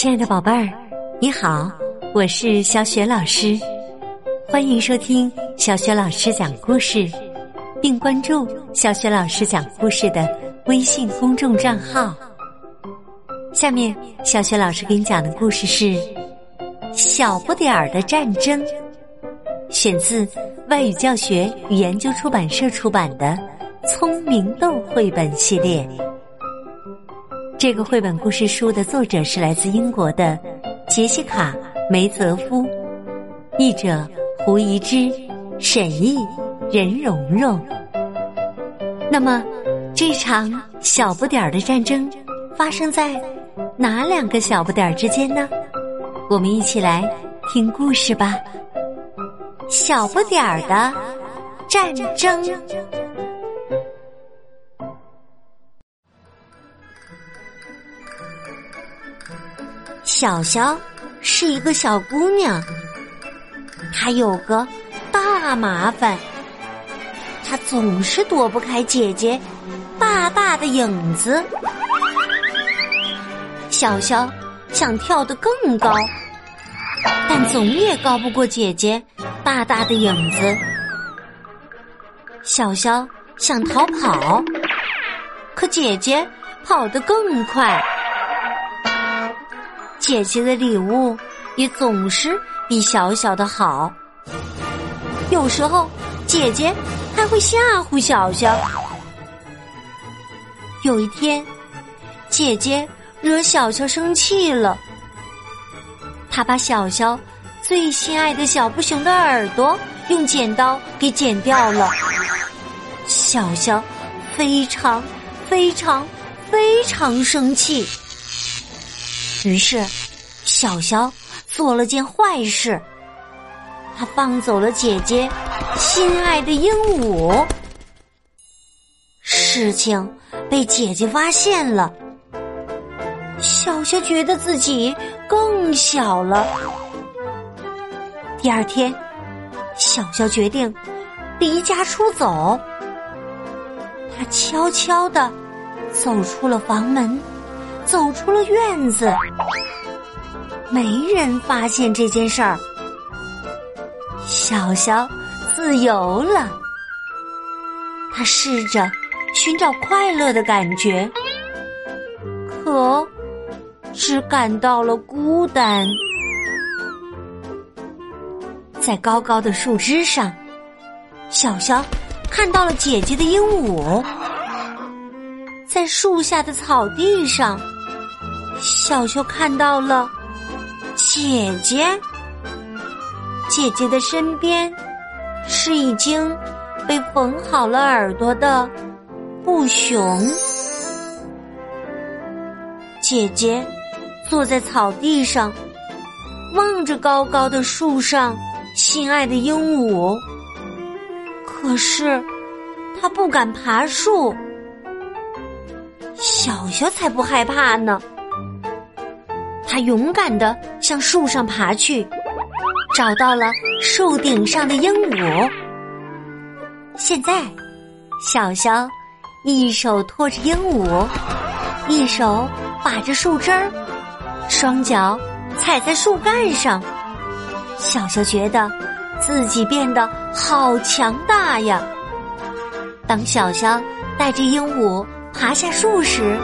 亲爱的宝贝儿，你好，我是小雪老师，欢迎收听小雪老师讲故事，并关注小雪老师讲故事的微信公众账号。下面，小雪老师给你讲的故事是《小不点儿的战争》，选自外语教学与研究出版社出版的《聪明豆》绘本系列。这个绘本故事书的作者是来自英国的杰西卡·梅泽夫，译者胡怡之，沈译任蓉蓉。那么，这场小不点儿的战争发生在哪两个小不点儿之间呢？我们一起来听故事吧。小不点儿的战争。小小是一个小姑娘，她有个大麻烦，她总是躲不开姐姐大大的影子。小小想跳得更高，但总也高不过姐姐大大的影子。小小想逃跑，可姐姐跑得更快。姐姐的礼物也总是比小小的好，有时候姐姐还会吓唬小小。有一天，姐姐惹小小生气了，她把小小最心爱的小布熊的耳朵用剪刀给剪掉了。小小非常非常非常生气。于是，小小做了件坏事，他放走了姐姐心爱的鹦鹉。事情被姐姐发现了，小小觉得自己更小了。第二天，小小决定离家出走，他悄悄的走出了房门。走出了院子，没人发现这件事儿。小小自由了，他试着寻找快乐的感觉，可只感到了孤单。在高高的树枝上，小小看到了姐姐的鹦鹉；在树下的草地上。小秀看到了姐姐，姐姐的身边是已经被缝好了耳朵的布熊。姐姐坐在草地上，望着高高的树上心爱的鹦鹉，可是她不敢爬树。小小才不害怕呢。他勇敢的向树上爬去，找到了树顶上的鹦鹉。现在，小小一手托着鹦鹉，一手把着树枝儿，双脚踩在树干上。小肖觉得自己变得好强大呀！当小小带着鹦鹉爬下树时，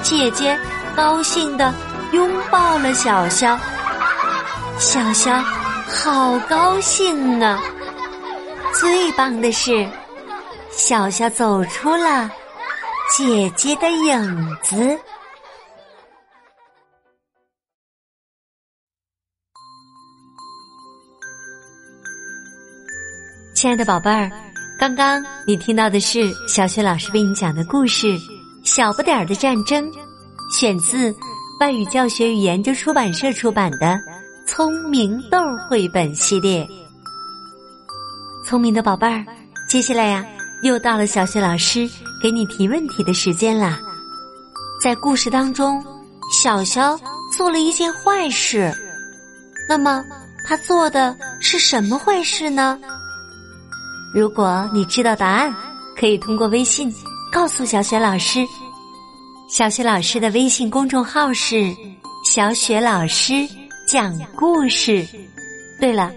姐姐高兴的。拥抱了小小，小小好高兴啊！最棒的是，小小走出了姐姐的影子。亲爱的宝贝儿，刚刚你听到的是小雪老师为你讲的故事《小不点儿的战争》，选自。外语教学与研究出版社出版的《聪明豆》绘本系列，聪明的宝贝儿，接下来呀，又到了小雪老师给你提问题的时间啦。在故事当中，小小做了一件坏事，那么他做的是什么坏事呢？如果你知道答案，可以通过微信告诉小雪老师。小雪老师的微信公众号是“小雪老师讲故事。对了，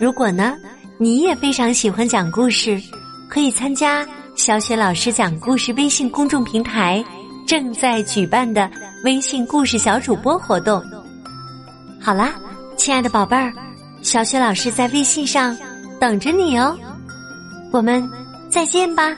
如果呢，你也非常喜欢讲故事，可以参加小雪老师讲故事微信公众平台正在举办的微信故事小主播活动。好啦，亲爱的宝贝儿，小雪老师在微信上等着你哦，我们再见吧。